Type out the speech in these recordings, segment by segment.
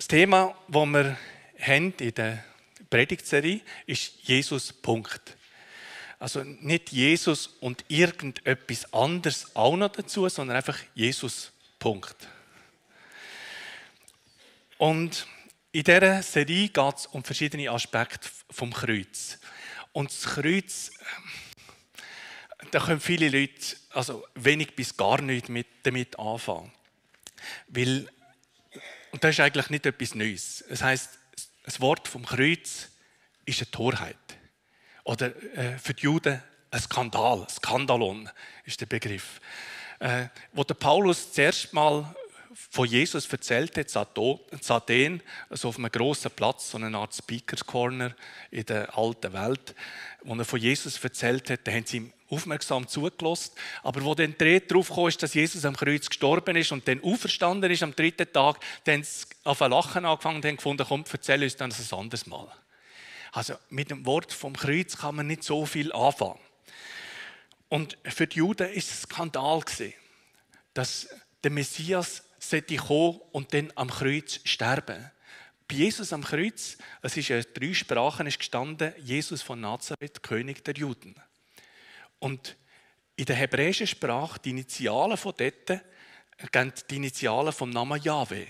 Das Thema, das wir haben in der Predigtserie, ist Jesus Punkt. Also nicht Jesus und irgendetwas anderes auch noch dazu, sondern einfach Jesus Punkt. Und in dieser Serie geht es um verschiedene Aspekte vom Kreuz. Und das Kreuz, da können viele Leute also wenig bis gar nicht mit, damit anfangen. Weil, und das ist eigentlich nicht etwas Neues. Das heißt, das Wort vom Kreuz ist eine Torheit. Oder äh, für die Juden ein Skandal, Skandalon ist der Begriff. Äh, wo der Paulus zuerst mal von Jesus erzählt hat, in Athen, also auf einem grossen Platz, so eine Art Speakers Corner in der alten Welt, wo er von Jesus erzählt hat, da haben sie ihm aufmerksam zugelassen. Aber wo dann die darauf kam, dass Jesus am Kreuz gestorben ist und dann auferstanden ist am dritten Tag, dann auf ein Lachen angefangen und gefunden, komm, erzähl uns dann ein anderes Mal. Also mit dem Wort vom Kreuz kann man nicht so viel anfangen. Und für die Juden ist es ein Skandal dass der Messias sollte kommen und dann am Kreuz sterben. Bei Jesus am Kreuz, es ist in drei Sprachen ist gestanden, Jesus von Nazareth, König der Juden. Und in der hebräischen Sprache, die Initialen von dort, gehen die Initialen vom Namen Yahweh.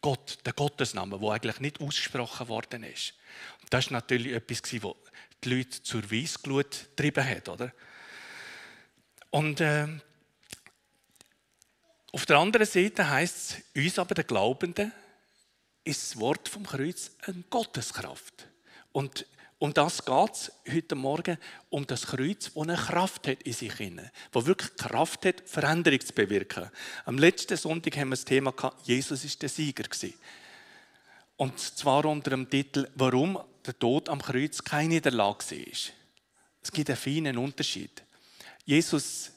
Gott, der Gottesname, der eigentlich nicht ausgesprochen worden ist. Und das ist natürlich etwas, was die Leute zur Weissglut getrieben hat. Oder? Und äh, auf der anderen Seite heißt es, uns aber, den Glaubenden, ist das Wort vom Kreuz eine Gotteskraft. Und um das geht es heute Morgen, um das Kreuz, das eine Kraft hat in sich hinein, das wirklich Kraft hat, Veränderung zu bewirken. Am letzten Sonntag haben wir das Thema gehabt, Jesus ist der Sieger Und zwar unter dem Titel, warum der Tod am Kreuz keine Niederlage war. Es gibt einen feinen Unterschied. Jesus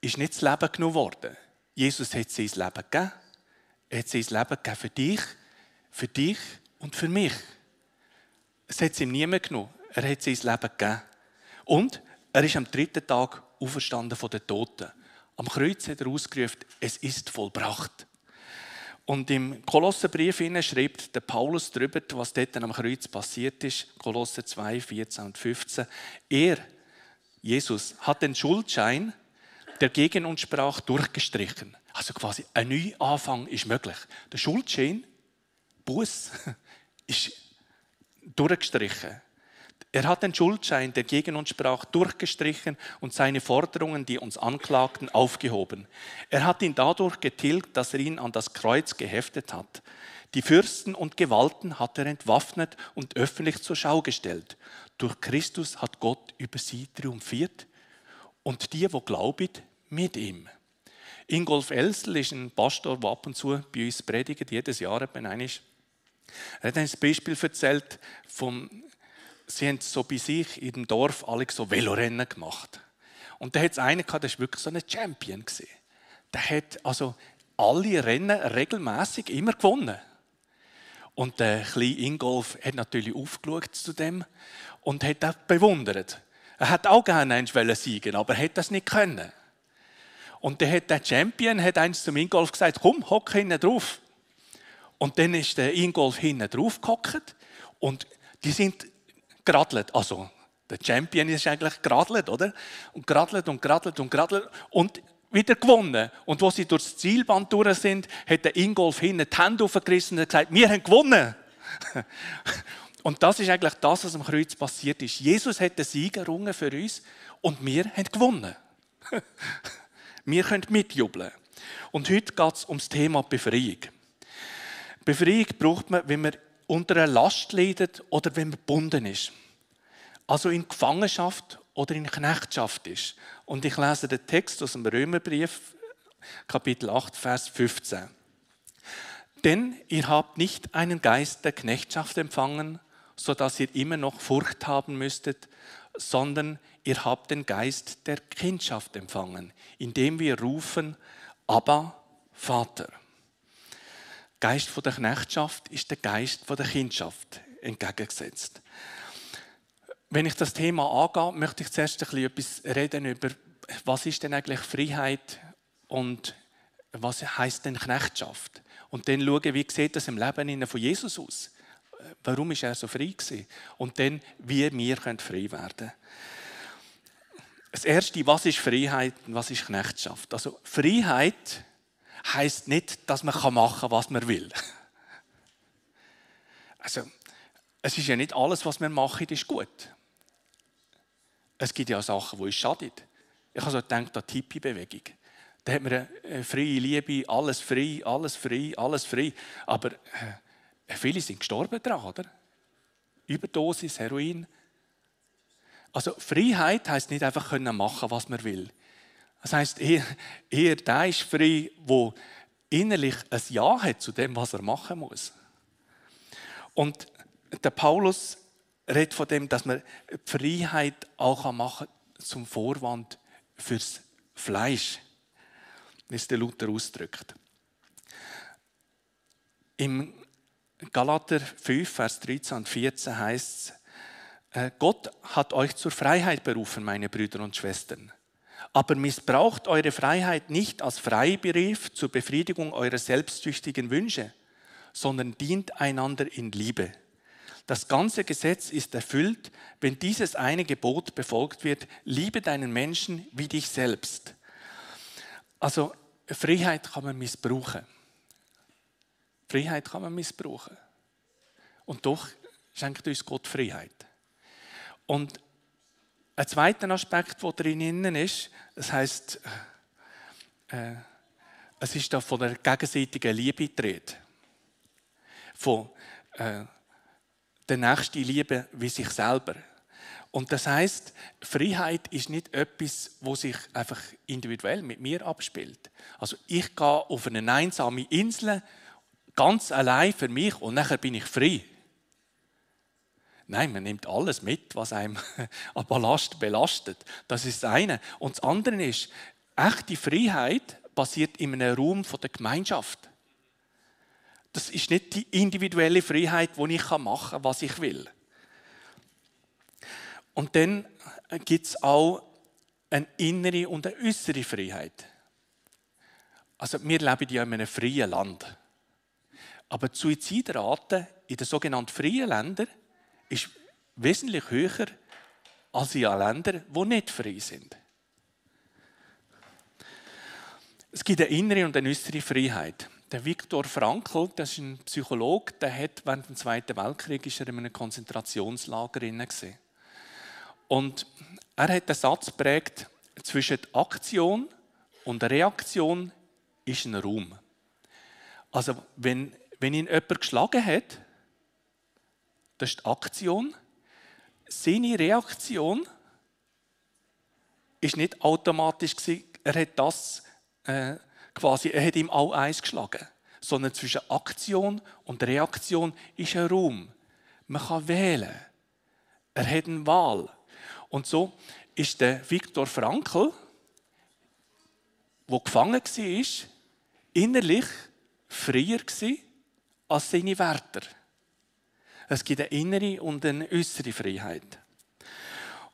ist nicht das Leben genommen worden. Jesus hat sein Leben gegeben. Er hat sein Leben gegeben für dich, für dich und für mich. Es hat es ihm niemand genommen. Er hat sein Leben gegeben. Und er ist am dritten Tag auferstanden von den Toten. Am Kreuz hat er ausgerufen, es ist vollbracht. Und im Kolosserbrief schreibt der Paulus darüber, was dort am Kreuz passiert ist. Kolosser 2, 14 und 15. Er, Jesus, hat den Schuldschein der gegen uns sprach, durchgestrichen. Also quasi ein Neuanfang ist möglich. Der Schuldschein, Buß, ist durchgestrichen. Er hat den Schuldschein, der gegen uns sprach, durchgestrichen und seine Forderungen, die uns anklagten, aufgehoben. Er hat ihn dadurch getilgt, dass er ihn an das Kreuz geheftet hat. Die Fürsten und Gewalten hat er entwaffnet und öffentlich zur Schau gestellt. Durch Christus hat Gott über sie triumphiert und die, wo glauben, mit ihm. Ingolf Elsel ist ein Pastor, der ab und zu bei uns predigt, jedes Jahr etwa ist. Er hat ein Beispiel erzählt, vom, sie haben so bei sich in dem Dorf alle so Velorennen gemacht. Und da hat es einen gehabt, der war wirklich so ein Champion. Der hat also alle Rennen regelmäßig immer gewonnen. Und der kleine Ingolf hat natürlich aufgeschaut zu dem und hat das bewundert. Er hat auch gerne einen siegen, aber er hat das nicht können. Und der Champion hat eins zum Ingolf gesagt, komm, hock hinten drauf. Und dann ist der Ingolf hinten drauf gehockt und die sind geradelt. Also, der Champion ist eigentlich geradelt, oder? Und geradelt und geradelt und geradelt und wieder gewonnen. Und wo sie durchs Zielband durch sind, hat der Ingolf hinten die Hände aufgerissen und gesagt, wir haben gewonnen. Und das ist eigentlich das, was am Kreuz passiert ist. Jesus hat den Sieg errungen für uns und wir haben gewonnen. wir können mitjubeln. Und heute geht es um das Thema Befreiung. Befreiung braucht man, wenn man unter einer Last leidet oder wenn man gebunden ist. Also in Gefangenschaft oder in Knechtschaft ist. Und ich lese den Text aus dem Römerbrief, Kapitel 8, Vers 15. Denn ihr habt nicht einen Geist der Knechtschaft empfangen, so dass ihr immer noch Furcht haben müsstet, sondern ihr habt den Geist der Kindschaft empfangen, indem wir rufen, aber Vater. Geist der Knechtschaft ist der Geist der Kindschaft entgegengesetzt. Wenn ich das Thema angehe, möchte ich zuerst ein bisschen etwas reden über, was ist denn eigentlich Freiheit und was heißt denn Knechtschaft? und dann schauen, wie sieht das im Leben von Jesus aus? Warum ist er so frei gewesen? Und dann, wie wir frei werden können. Das Erste, was ist Freiheit und was ist Knechtschaft? Also Freiheit heißt nicht, dass man machen kann, was man will. Also, es ist ja nicht alles, was wir machen, ist gut. Es gibt ja auch Sachen, die uns schaden. Ich habe so gedacht, an die Hippie-Bewegung. Da hat man eine freie Liebe, alles frei, alles frei, alles frei. Aber äh, viele sind gestorben daran, oder? Überdosis, Heroin. Also Freiheit heißt nicht einfach können machen, was man will. Das heißt eher, eher der ist frei, wo innerlich ein Ja hat zu dem, was er machen muss. Und der Paulus redet von dem, dass man Freiheit auch machen kann zum Vorwand fürs Fleisch, wie es der Luther ausdrückt. Im Galater 5, Vers 13 und 14 heißt es, Gott hat euch zur Freiheit berufen, meine Brüder und Schwestern. Aber missbraucht eure Freiheit nicht als Freibrief zur Befriedigung eurer selbstsüchtigen Wünsche, sondern dient einander in Liebe. Das ganze Gesetz ist erfüllt, wenn dieses eine Gebot befolgt wird, liebe deinen Menschen wie dich selbst. Also Freiheit kann man missbrauchen. Freiheit kann man missbrauchen. Und doch schenkt uns Gott Freiheit. Und ein zweiter Aspekt, der drin ist, das heißt, äh, es ist da von der gegenseitigen Liebe die Von äh, der nächsten Liebe wie sich selber. Und das heißt, Freiheit ist nicht etwas, wo sich einfach individuell mit mir abspielt. Also ich gehe auf eine einsame Insel ganz allein für mich und nachher bin ich frei. Nein, man nimmt alles mit, was einem an Ballast belastet. Das ist das eine. Und das andere ist, echte Freiheit basiert in einem Raum der Gemeinschaft. Das ist nicht die individuelle Freiheit, wo ich machen kann, was ich will. Und dann gibt es auch eine innere und eine äußere Freiheit. Also wir leben ja in einem freien Land. Aber die Suizidrate in den sogenannten freien Ländern ist wesentlich höher als in Ländern, die nicht frei sind. Es gibt eine innere und eine äußere Freiheit. Der Viktor Frankl, das ist ein Psychologe, der hat während dem Zweiten Weltkrieg in einem Konzentrationslager gesehen. Und er hat den Satz geprägt, zwischen Aktion und Reaktion ist ein Raum. Also wenn, wenn ihn jemand geschlagen hat, das ist die Aktion. Seine Reaktion ist nicht automatisch er hat das äh, quasi, er hat ihm all eins geschlagen, sondern zwischen Aktion und Reaktion ist ein Raum. Man kann wählen. Er hat eine Wahl. Und so ist der Viktor Frankl, wo gefangen war, innerlich freier als seine Wärter. Es gibt eine innere und eine äußere Freiheit.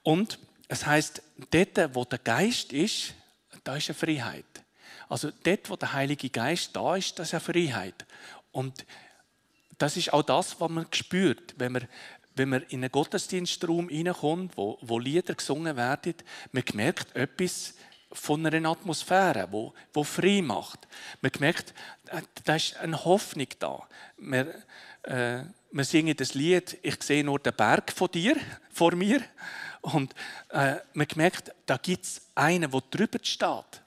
Und es heißt, dort, wo der Geist ist, da ist eine Freiheit. Also dort, wo der Heilige Geist da ist, das ist eine Freiheit. Und das ist auch das, was man spürt, wenn man, wenn man in einen Gottesdienstraum hineinkommt, wo, wo Lieder gesungen werden. Man merkt etwas von einer Atmosphäre, wo, wo frei macht. Man merkt, äh, da ist eine Hoffnung da. Man, äh, wir singen das Lied «Ich sehe nur den Berg von dir, vor mir». Und äh, man merkt, da gibt es einen, der drüber steht.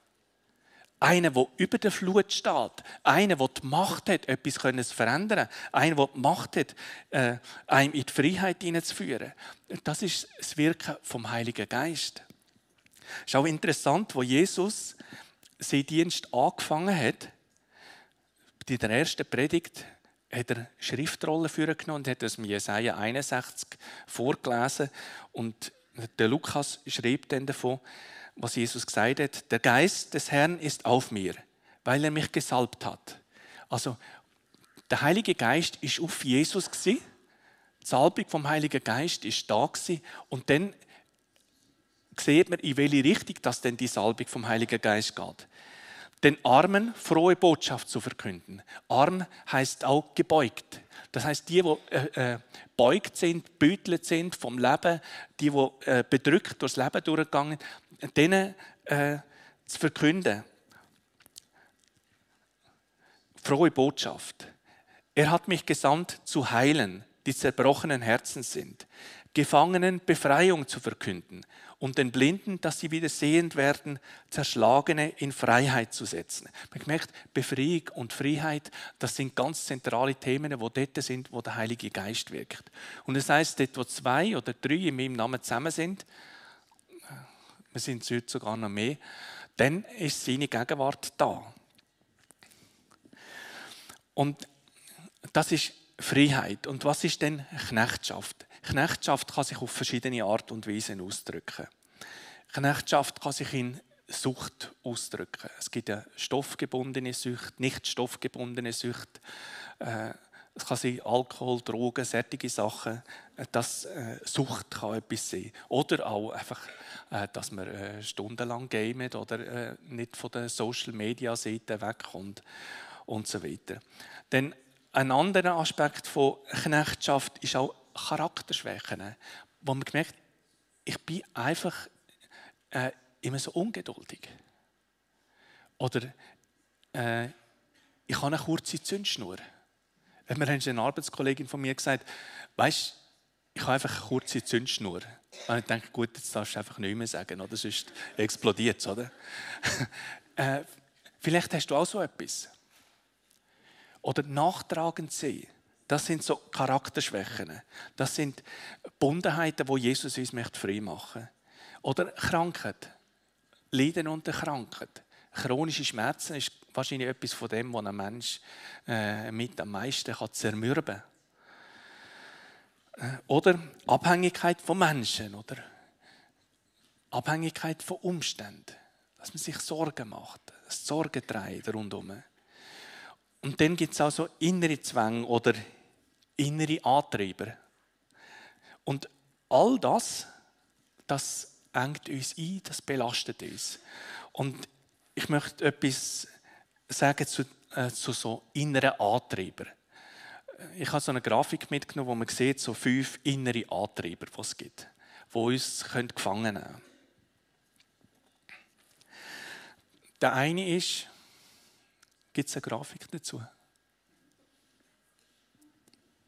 Einen, der über der Flut steht. Einen, der die Macht hat, etwas zu verändern. Einen, der die Macht hat, äh, einem in die Freiheit hineinzuführen. Das ist das Wirken vom Heiligen Geist. Es ist auch interessant, wo Jesus seinen Dienst angefangen hat. In der ersten Predigt hat er Schriftrollen genommen und hat mit Jesaja 61 vorgelesen. Und der Lukas schreibt dann davon, was Jesus gesagt hat: Der Geist des Herrn ist auf mir, weil er mich gesalbt hat. Also, der Heilige Geist ist auf Jesus Die Salbung vom Heiligen Geist ist da und dann sieht man, in welche Richtung das denn die Salbung vom Heiligen Geist geht. Den Armen frohe Botschaft zu verkünden. Arm heißt auch gebeugt. Das heißt, die, die äh, äh, beugt sind, bütelt sind vom Leben, die, die äh, bedrückt durchs Leben durchgegangen, denen äh, zu verkünden. Frohe Botschaft. Er hat mich gesandt zu heilen, die zerbrochenen Herzen sind, Gefangenen Befreiung zu verkünden und den Blinden, dass sie wieder sehend werden, Zerschlagene in Freiheit zu setzen. Man merkt, Befreiung und Freiheit, das sind ganz zentrale Themen, die dort sind, wo der Heilige Geist wirkt. Und das heißt, dort, wo zwei oder drei in meinem Namen zusammen sind, wir sind heute sogar noch mehr, dann ist seine Gegenwart da. Und das ist Freiheit. Und was ist denn Knechtschaft? Knechtschaft kann sich auf verschiedene Art und Weisen ausdrücken. Knechtschaft kann sich in Sucht ausdrücken. Es gibt ja stoffgebundene Sucht, nicht stoffgebundene Sucht. Äh, es kann sein Alkohol, Drogen, sättige Sachen. Äh, das äh, Sucht kann etwas sein. Oder auch einfach, dass man stundenlang gamet oder nicht von der Social Media Seite wegkommt und so weiter. Denn ein anderer Aspekt von Knechtschaft ist auch Charakterschwächen, wo man gemerkt, ich bin einfach äh, immer so ungeduldig. Oder äh, ich habe eine kurze Zündschnur. Mir hat eine Arbeitskollegin von mir gesagt, weißt ich habe einfach eine kurze Zündschnur. Und ich denke, gut, jetzt darfst du einfach nicht mehr sagen, oder sonst explodiert es, äh, vielleicht hast du auch so etwas. Oder nachtragend sein. Das sind so Charakterschwächen. Das sind Bundenheiten, wo Jesus uns möchte frei machen Oder Krankheit. Leiden unter Krankheit. Chronische Schmerzen ist wahrscheinlich etwas von dem, was ein Mensch äh, mit am meisten kann zermürben kann. Äh, oder Abhängigkeit von Menschen. Oder Abhängigkeit von Umständen. Dass man sich Sorgen macht. Sorgen trägt rundherum. Und dann gibt es auch so innere Zwänge oder innere Antreiber. Und all das, das engt uns ein, das belastet uns. Und ich möchte etwas sagen zu, äh, zu so inneren Antreibern. Ich habe so eine Grafik mitgenommen, wo man sieht, so fünf innere Antreiber, die es gibt, die uns gefangen nehmen können. Der eine ist, Gibt es eine Grafik dazu?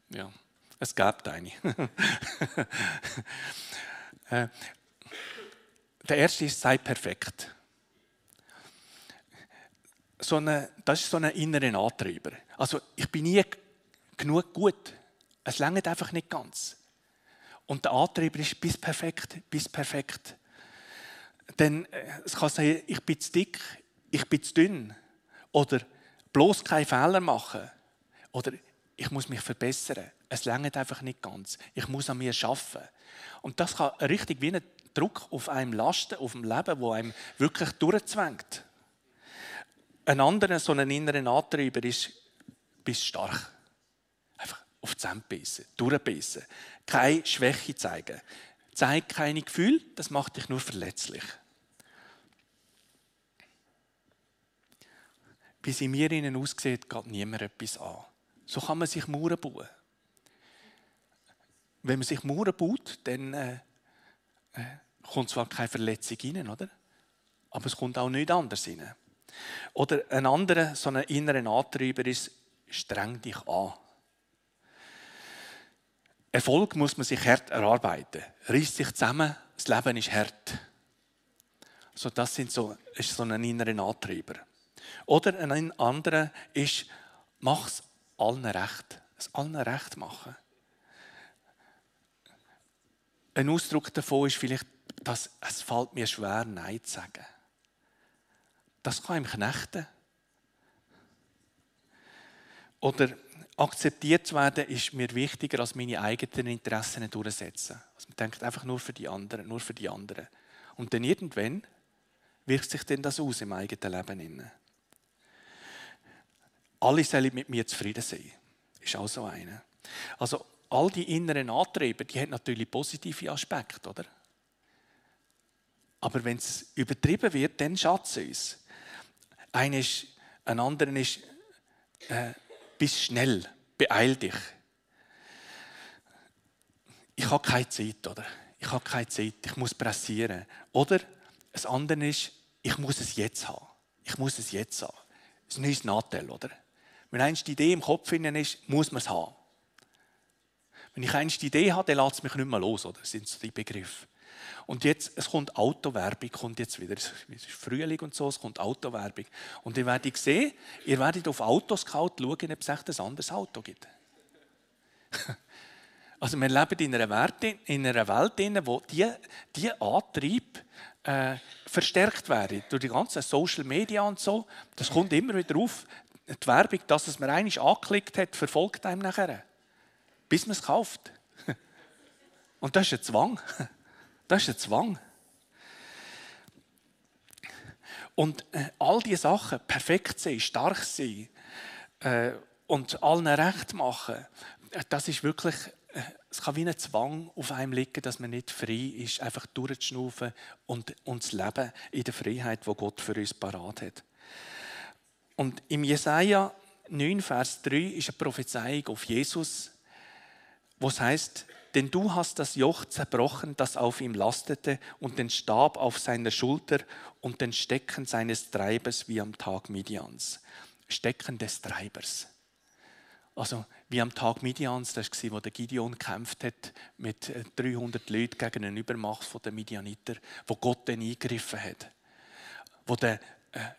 Ja, es gab eine. Äh, der erste ist, sei perfekt. So eine, das ist so ein innerer Antreiber. Also ich bin nie genug gut. Es langt einfach nicht ganz. Und der Antreiber ist bis perfekt, bis perfekt. Denn äh, es kann sein, ich bin zu dick, ich bin zu dünn. Oder bloß keine Fehler machen. Oder ich muss mich verbessern. Es längert einfach nicht ganz. Ich muss an mir arbeiten. Und das kann richtig wie ein Druck auf einem lasten, auf dem Leben, wo einem wirklich durchzwängt. Ein anderer, so einen inneren Antreiber ist, bist stark. Einfach auf die Zähne beißen, durchbeißen. Keine Schwäche zeigen. Zeig keine Gefühle, das macht dich nur verletzlich. Wie sie mir ihnen aussieht, geht niemand etwas an. So kann man sich Mauern bauen. Wenn man sich Mauern baut, dann äh, äh, kommt zwar keine Verletzung rein, oder? aber es kommt auch nichts anderes rein. Oder ein anderer, so ein innerer Antreiber ist, streng dich an. Erfolg muss man sich hart erarbeiten. Reiß sich zusammen, das Leben ist hart. So, das sind so, ist so ein innerer Antreiber. Oder ein anderer ist, mach es allen recht. Es allen recht machen. Ein Ausdruck davon ist vielleicht, dass es fällt mir schwer, Nein zu sagen. Das kann ihm knechten. Oder akzeptiert zu werden, ist mir wichtiger, als meine eigenen Interessen durchzusetzen. Also man denkt einfach nur für die anderen, nur für die anderen. Und dann irgendwann wirkt sich denn das aus im eigenen Leben. Alle sollen mit mir zufrieden sein. Ist auch so eine. Also all die inneren Antreiber, die haben natürlich positive Aspekte, oder? Aber wenn es übertrieben wird, dann schadet es uns. Eine ist, ein anderer ist, äh, bist schnell, beeil dich. Ich habe keine Zeit, oder? Ich habe keine Zeit, ich muss pressieren. Oder das andere ist, ich muss es jetzt haben. Ich muss es jetzt haben. Das ist ein neues Nachteil, oder? Wenn eins die Idee im Kopf ist, muss man es haben. Wenn ich eins die Idee habe, dann lässt es mich nicht mehr los, oder? Das sind so die Begriffe. Und jetzt, es kommt Autowerbung, kommt jetzt wieder. Es ist Frühling und so, es kommt Autowerbung. Und ihr werdet sehen, ihr werdet auf Autoscout schauen, ob es echt ein anderes Auto gibt. Also wir leben in einer Welt, in einer Welt die Antrieb äh, verstärkt werden durch die ganzen Social Media und so. Das kommt immer wieder auf. Die Werbung, dass es man eigentlich angeklickt hat, verfolgt einem nachher, bis man es kauft. Und das ist ein Zwang. Das ist ein Zwang. Und äh, all diese Sachen, perfekt sein, stark sein äh, und allen recht machen, äh, das ist wirklich, äh, es kann wie ein Zwang auf einem liegen, dass man nicht frei ist, einfach durchzuschnaufen und, und zu leben in der Freiheit, wo Gott für uns parat hat. Und im Jesaja 9, Vers 3 ist eine Prophezeiung auf Jesus, wo es heißt, denn du hast das Joch zerbrochen, das auf ihm lastete, und den Stab auf seiner Schulter und den Stecken seines Treibers wie am Tag Midians. Stecken des Treibers. Also wie am Tag Midians, das war, wo der Gideon gekämpft hat mit 300 äh, Leuten gegen eine Übermacht der Midianiter, wo Gott dann eingegriffen hat. Wo der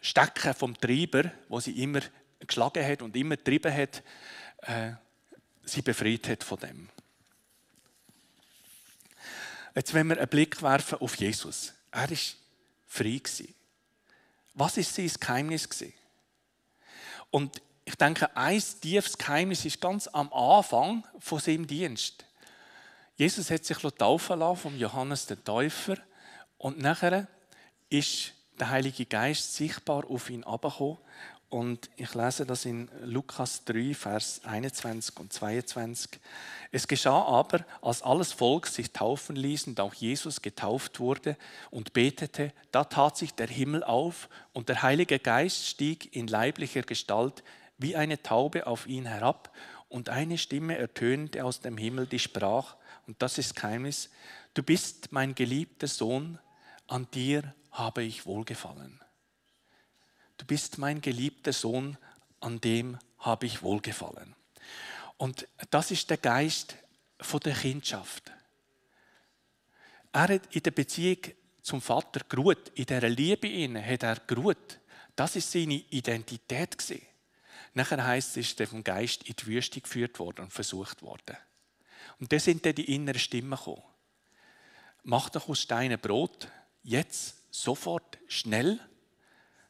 Stecken vom Treiber, wo sie immer geschlagen hat und immer getrieben hat, äh, sie befreit hat von dem. Jetzt, wenn wir einen Blick werfen auf Jesus. Er war frei. Was ist sein Geheimnis? Und ich denke, ein tiefes Geheimnis ist ganz am Anfang von seinem Dienst. Jesus hat sich taufen lassen vom Johannes den Täufer und nachher ist der Heilige Geist sichtbar auf ihn abgekommen und ich lese das in Lukas 3, Vers 21 und 22. Es geschah aber, als alles Volk sich taufen ließ und auch Jesus getauft wurde und betete, da tat sich der Himmel auf und der Heilige Geist stieg in leiblicher Gestalt wie eine Taube auf ihn herab und eine Stimme ertönte aus dem Himmel, die sprach, und das ist Geheimnis, du bist mein geliebter Sohn, an dir habe ich wohlgefallen. Du bist mein geliebter Sohn, an dem habe ich wohlgefallen. Und das ist der Geist von der Kindschaft. Er hat in der Beziehung zum Vater geruht, in dieser Liebe inne hat er geruht. Das ist seine Identität gewesen. Nachher heißt es, ist er vom Geist in die Wüste geführt worden und versucht worden. Und da sind dann die inneren Stimmen gekommen. Mach doch aus Steinen Brot, jetzt, sofort, schnell.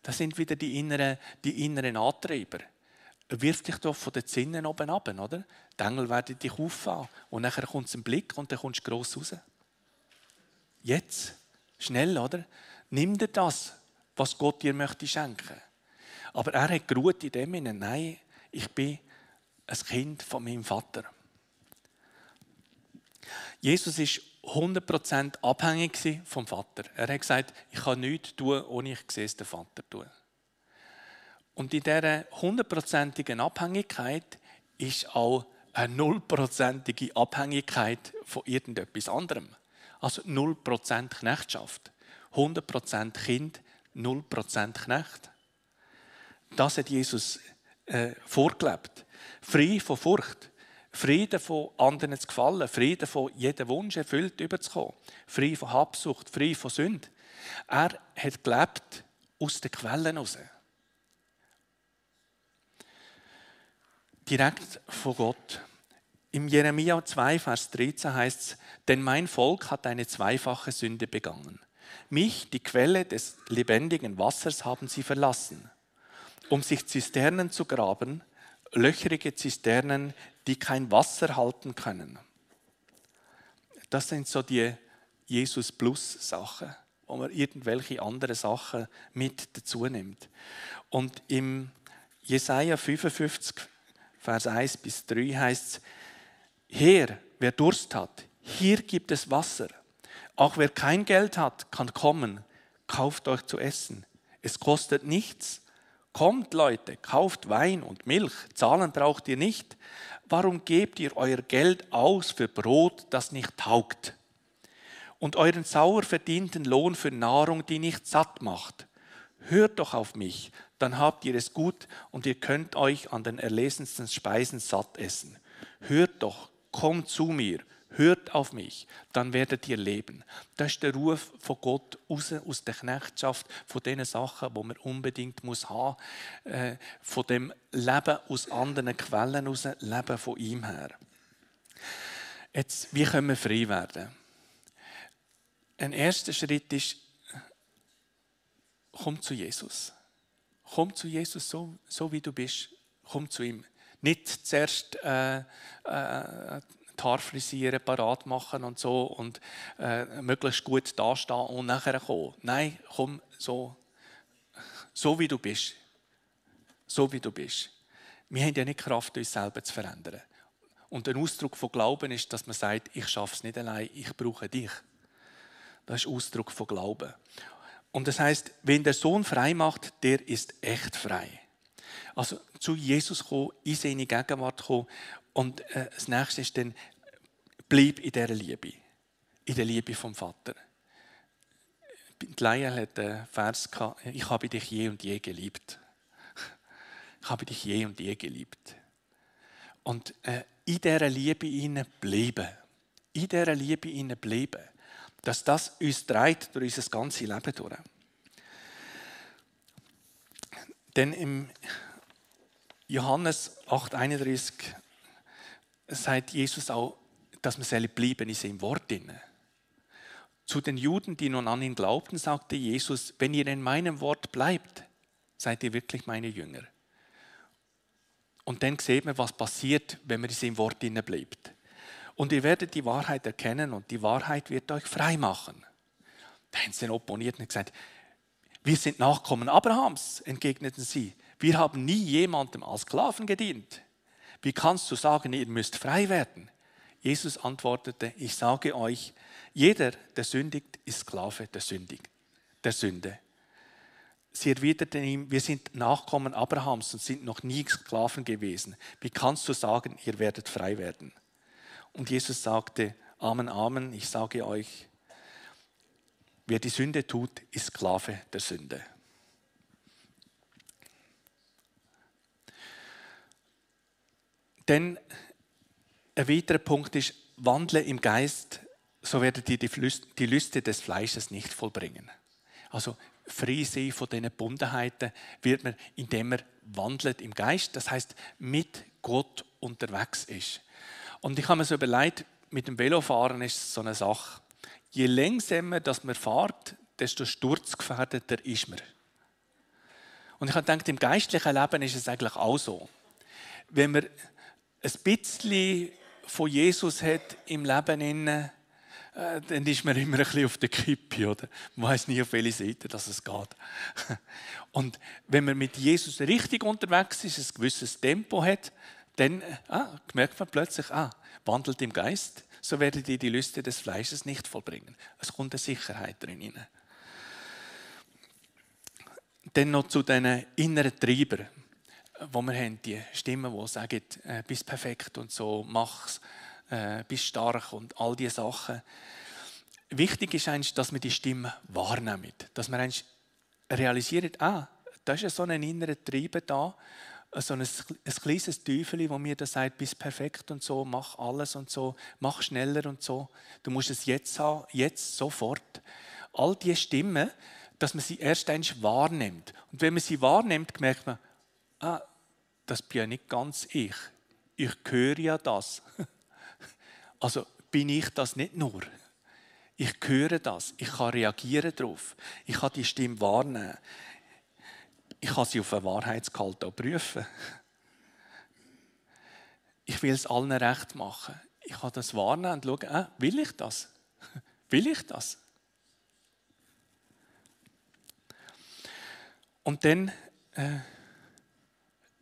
Das sind wieder die inneren, die inneren Antreiber. Wirf dich doch von den Zinnen oben ab, oder? Die Engel werden dich auffahren. Und nachher kommt ein Blick und dann kommst du gross raus. Jetzt, schnell, oder? Nimm dir das, was Gott dir möchte schenken. Aber er hat geruht in dem Sinne, nein, ich bin ein Kind von meinem Vater. Jesus ist 100% abhängig vom Vater. Er hat gesagt, ich kann nichts tun, ohne ich sehe den Vater tun. Und in dieser hundertprozentigen Abhängigkeit ist auch eine nullprozentige Abhängigkeit von irgendetwas anderem. Also 0% Knechtschaft. 100% Kind, 0% Knecht. Das hat Jesus äh, vorgelebt. Frei von Furcht. Frieden von anderen zu gefallen, Frieden von jedem Wunsch erfüllt überzukommen, frei von Habsucht, frei von Sünde. Er hat gelebt aus den Quellen heraus. Direkt von Gott. Im Jeremia 2, Vers 13 heißt es, denn mein Volk hat eine zweifache Sünde begangen. Mich, die Quelle des lebendigen Wassers, haben sie verlassen, um sich Zisternen zu graben, löcherige Zisternen, die kein Wasser halten können. Das sind so die Jesus Plus Sachen, wo man irgendwelche andere Sachen mit dazu nimmt. Und im Jesaja 55, Vers 1 bis 3 heißt es: Herr, wer Durst hat, hier gibt es Wasser. Auch wer kein Geld hat, kann kommen, kauft euch zu essen. Es kostet nichts Kommt Leute, kauft Wein und Milch, zahlen braucht ihr nicht. Warum gebt ihr euer Geld aus für Brot, das nicht taugt? Und euren sauer verdienten Lohn für Nahrung, die nicht satt macht? Hört doch auf mich, dann habt ihr es gut und ihr könnt euch an den erlesensten Speisen satt essen. Hört doch, kommt zu mir, hört auf mich, dann werdet ihr leben. Das ist der Ruf von Gott raus aus der Knechtschaft, von den Sachen, die man unbedingt muss haben, äh, von dem Leben aus anderen Quellen raus, Leben von ihm her. Jetzt, wie können wir frei werden? Ein erster Schritt ist, komm zu Jesus. Komm zu Jesus so, so wie du bist. Komm zu ihm. Nicht zuerst äh, äh, die Haare frisieren, parat machen und so und äh, möglichst gut dastehen und nachher kommen. Nein, komm so, so wie du bist. So wie du bist. Wir haben ja nicht Kraft, uns selber zu verändern. Und ein Ausdruck von Glauben ist, dass man sagt, ich schaffe es nicht allein, ich brauche dich. Das ist Ausdruck von Glauben. Und das heißt, wenn der Sohn frei macht, der ist echt frei. Also zu Jesus kommen, in seine Gegenwart kommen. Und äh, das nächste ist dann, bleib in dieser Liebe. In der Liebe vom Vater. Die Leia hat einen Vers gehabt, ich habe dich je und je geliebt. Ich habe dich je und je geliebt. Und äh, in dieser Liebe bleiben. In dieser Liebe bleiben dass das uns treibt durch unser ganzes Leben durch. Denn im Johannes 8,31 sagt Jesus auch, dass man bleiben in seinem Wort inne. Zu den Juden, die nun an ihn glaubten, sagte Jesus, wenn ihr in meinem Wort bleibt, seid ihr wirklich meine Jünger. Und dann sieht man, was passiert, wenn man in seinem Wort inne bleibt. Und ihr werdet die Wahrheit erkennen und die Wahrheit wird euch frei machen. Da haben sie opponiert und gesagt, wir sind Nachkommen Abrahams, entgegneten sie. Wir haben nie jemandem als Sklaven gedient. Wie kannst du sagen, ihr müsst frei werden? Jesus antwortete, ich sage euch, jeder, der sündigt, ist Sklave der, Sündig, der Sünde. Sie erwiderten ihm, wir sind Nachkommen Abrahams und sind noch nie Sklaven gewesen. Wie kannst du sagen, ihr werdet frei werden? Und Jesus sagte, Amen, Amen, ich sage euch, wer die Sünde tut, ist Sklave der Sünde. Denn ein weiterer Punkt ist, wandle im Geist, so werdet ihr die Lüste des Fleisches nicht vollbringen. Also frei sein von diesen Bundenheiten wird man, indem man wandelt im Geist, das heißt mit Gott unterwegs ist. Und ich habe mir so überlegt, mit dem Velofahren ist es so eine Sache. Je langsamer dass man fährt, desto sturzgefährdeter ist man. Und ich habe gedacht, im geistlichen Leben ist es eigentlich auch so. Wenn man ein bisschen von Jesus hat im Leben inne, äh, dann ist man immer ein bisschen auf der Kippe, oder? Man weiß nie, auf welche Seite das es geht. Und wenn man mit Jesus richtig unterwegs ist, ein gewisses Tempo hat, dann ah, merkt man plötzlich, ah, wandelt im Geist, so werdet ihr die Lüste des Fleisches nicht vollbringen. Es kommt eine Sicherheit drin. Dann noch zu den inneren Treibern, wo wir haben, die Stimmen, die sagen, äh, bist perfekt und so, mach's, äh, bist stark und all diese Sachen. Wichtig ist eigentlich, dass wir die Stimme wahrnehmen, dass wir eigentlich realisieren, ah, da ist so ein innerer Treiber da so ein, ein kleines Teufel, das mir da sagt, bist perfekt und so, mach alles und so, mach schneller und so. Du musst es jetzt haben, jetzt, sofort. All diese Stimmen, dass man sie erst einmal wahrnimmt. Und wenn man sie wahrnimmt, merkt man, ah, das bin ja nicht ganz ich. Ich höre ja das. Also bin ich das nicht nur. Ich höre das, ich kann reagieren darauf, ich kann die Stimme wahrnehmen ich kann sie auf einen Wahrheitsgehalt prüfen. Ich will es allen recht machen. Ich kann das wahrnehmen und schauen, äh, will ich das? Will ich das? Und dann, äh,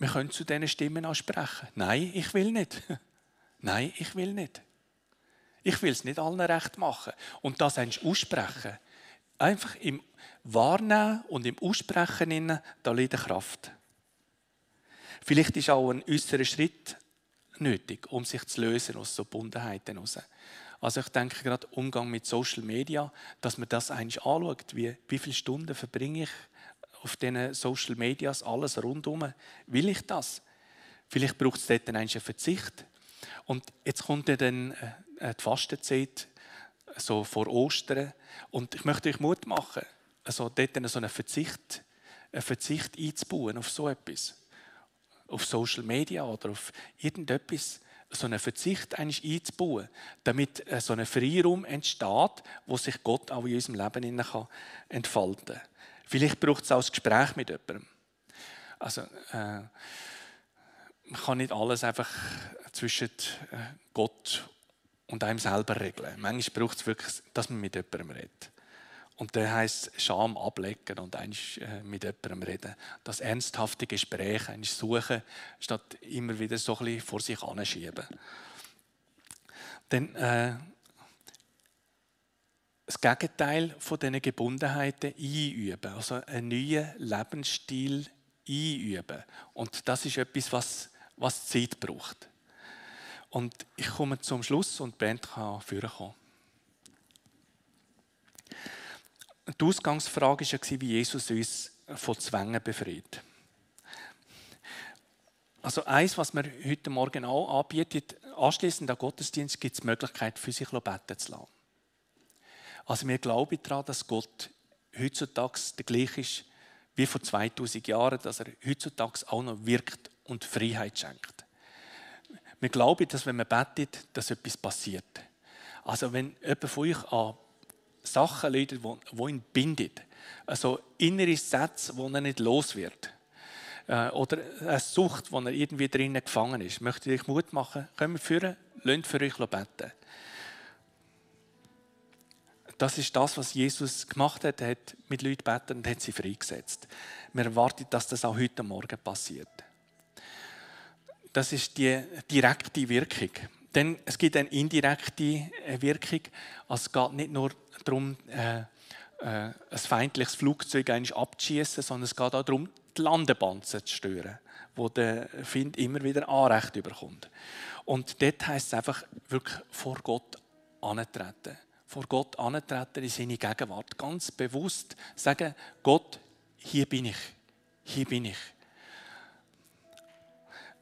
wir können zu diesen Stimmen ansprechen. Nein, ich will nicht. Nein, ich will nicht. Ich will es nicht allen recht machen. Und das aussprechen. Einfach im Wahrnehmen und im Aussprechen, da liegt Kraft. Vielleicht ist auch ein äußerer Schritt nötig, um sich zu lösen aus so Bundenheiten heraus. Also ich denke gerade Umgang mit Social Media, dass man das eigentlich anschaut, wie, wie viele Stunden verbringe ich auf diesen Social Medias, alles rundum. Will ich das? Vielleicht braucht es dort einen Verzicht. Und jetzt kommt dann äh, die Fastenzeit, so vor Ostern. Und ich möchte euch Mut machen, also dort so einen Verzicht, einen Verzicht einzubauen auf so etwas. Auf Social Media oder auf irgendetwas, so einen Verzicht einzubauen, damit äh, so ein Freiraum entsteht, wo sich Gott auch in unserem Leben entfalten kann. Vielleicht braucht es auch ein Gespräch mit jemandem. Also, äh, man kann nicht alles einfach zwischen äh, Gott und einem selber regeln. Manchmal braucht es wirklich, dass man mit jemandem redet. Und das heisst Scham ablegen und eigentlich äh, mit jemandem reden. Das ernsthafte Gespräch eigentlich suchen, statt immer wieder so ein bisschen vor sich anschieben. Denn äh, das Gegenteil von diesen Gebundenheiten einüben, also einen neuen Lebensstil einüben. Und das ist etwas, was, was Zeit braucht. Und ich komme zum Schluss und Band kann vorkommen. Die Ausgangsfrage war, wie Jesus uns von Zwängen befreit. Also eins, was wir heute Morgen auch anbieten, anschließend an Gottesdienst gibt es die Möglichkeit, für sich beten zu lassen. Also wir glauben daran, dass Gott heutzutage der gleiche ist wie vor 2000 Jahren, dass er heutzutage auch noch wirkt und Freiheit schenkt. Wir glauben, dass wenn man betet, dass etwas passiert. Also wenn jemand von euch an Sachen leidet, die ihn bindet, also innere Sätze, wo er nicht los wird, äh, oder eine Sucht, wo er irgendwie drinnen gefangen ist, möchte ich euch Mut machen, kommt führen, lasst für euch beten. Das ist das, was Jesus gemacht hat. Er hat mit Leuten gebeten und hat sie freigesetzt. Wir erwarten, dass das auch heute Morgen passiert. Das ist die direkte Wirkung. Denn es gibt eine indirekte äh, Wirkung. Also es geht nicht nur darum, äh, äh, ein feindliches Flugzeug abzuschießen, sondern es geht auch darum, die Landebahn zu stören, wo der Find immer wieder Anrecht überkommt. Und dort heisst es einfach wirklich vor Gott antreten vor Gott antreten in seine Gegenwart. Ganz bewusst sagen, Gott, hier bin ich. Hier bin ich.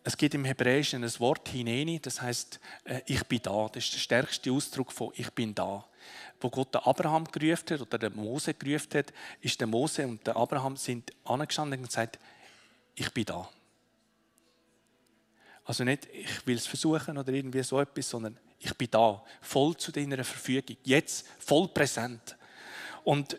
Es gibt im Hebräischen ein Wort hineni, das heißt äh, ich bin da. Das ist der stärkste Ausdruck von ich bin da. Wo Gott den Abraham gerufen hat oder den Mose gerufen hat, ist der Mose und der Abraham sind angestanden und gesagt, ich bin da. Also nicht, ich will es versuchen oder irgendwie so etwas, sondern ich bin da, voll zu deiner Verfügung, jetzt voll präsent. Und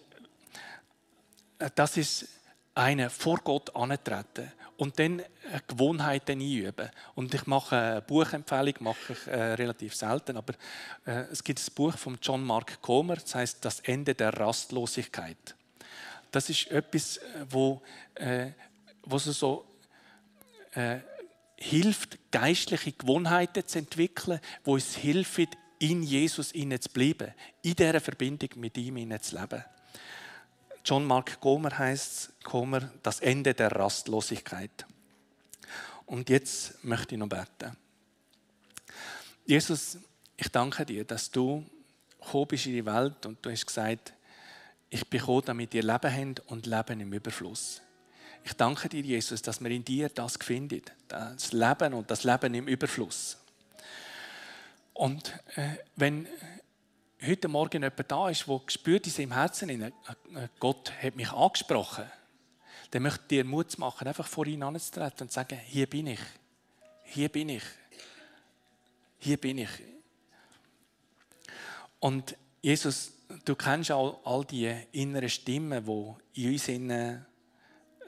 äh, das ist eine vor Gott antreten und dann äh, Gewohnheiten einüben. Und ich mache eine Buchempfehlung, mache ich äh, relativ selten, aber äh, es gibt ein Buch von John Mark Comer, das heißt Das Ende der Rastlosigkeit. Das ist etwas, äh, wo, äh, wo so äh, hilft, geistliche Gewohnheiten zu entwickeln, wo uns hilft, in Jesus zu bleiben, in dieser Verbindung mit ihm zu leben. John Mark Comer heißt Comer, das Ende der Rastlosigkeit. Und jetzt möchte ich noch beten. Jesus, ich danke dir, dass du bist in die Welt und du hast gesagt, ich bin gekommen, damit ihr Leben habt und Leben im Überfluss. Ich danke dir, Jesus, dass wir in dir das finden, das Leben und das Leben im Überfluss. Und äh, wenn heute Morgen jemand da ist, der spürt in seinem Herzen, äh, Gott hat mich angesprochen, dann möchte ich dir Mut machen, einfach vor ihn anzutreten und zu sagen, hier bin ich, hier bin ich, hier bin ich. Und Jesus, du kennst all, all die inneren Stimmen, die in uns innen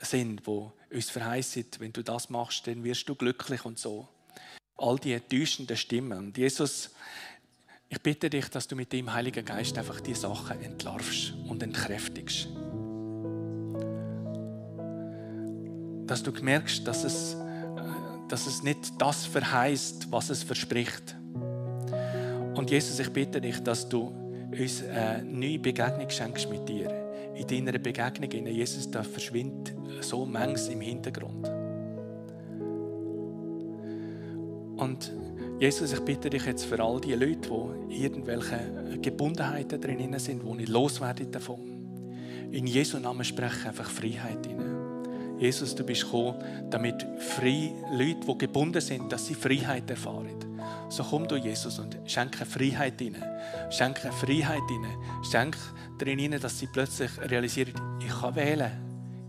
sind, wo uns verheißen, wenn du das machst, dann wirst du glücklich und so. All die enttäuschenden Stimmen. Und Jesus, ich bitte dich, dass du mit dem Heiligen Geist einfach die Sachen entlarvst und entkräftigst. Dass du merkst, dass es, äh, dass es nicht das verheißt, was es verspricht. Und Jesus, ich bitte dich, dass du uns eine neue Begegnung schenkst mit dir in deiner Begegnung in Jesus, da verschwindet so manches im Hintergrund. Und Jesus, ich bitte dich jetzt für all die Leute, die irgendwelche Gebundenheiten drin sind, die nicht loswerden davon. In Jesu Namen spreche einfach Freiheit hinein. Jesus, du bist gekommen, damit freie Leute, die gebunden sind, dass sie Freiheit erfahren. So komm du, Jesus, und schenke Freiheit ihnen. Schenke Freiheit ihnen. Schenke darin, dass sie plötzlich realisieren, ich kann wählen.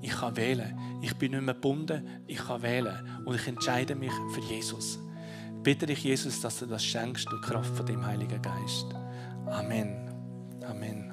Ich kann wählen. Ich bin nicht mehr gebunden, ich kann wählen. Und ich entscheide mich für Jesus. Bitte dich, Jesus, dass du das schenkst die Kraft von dem Heiligen Geist. Amen. Amen.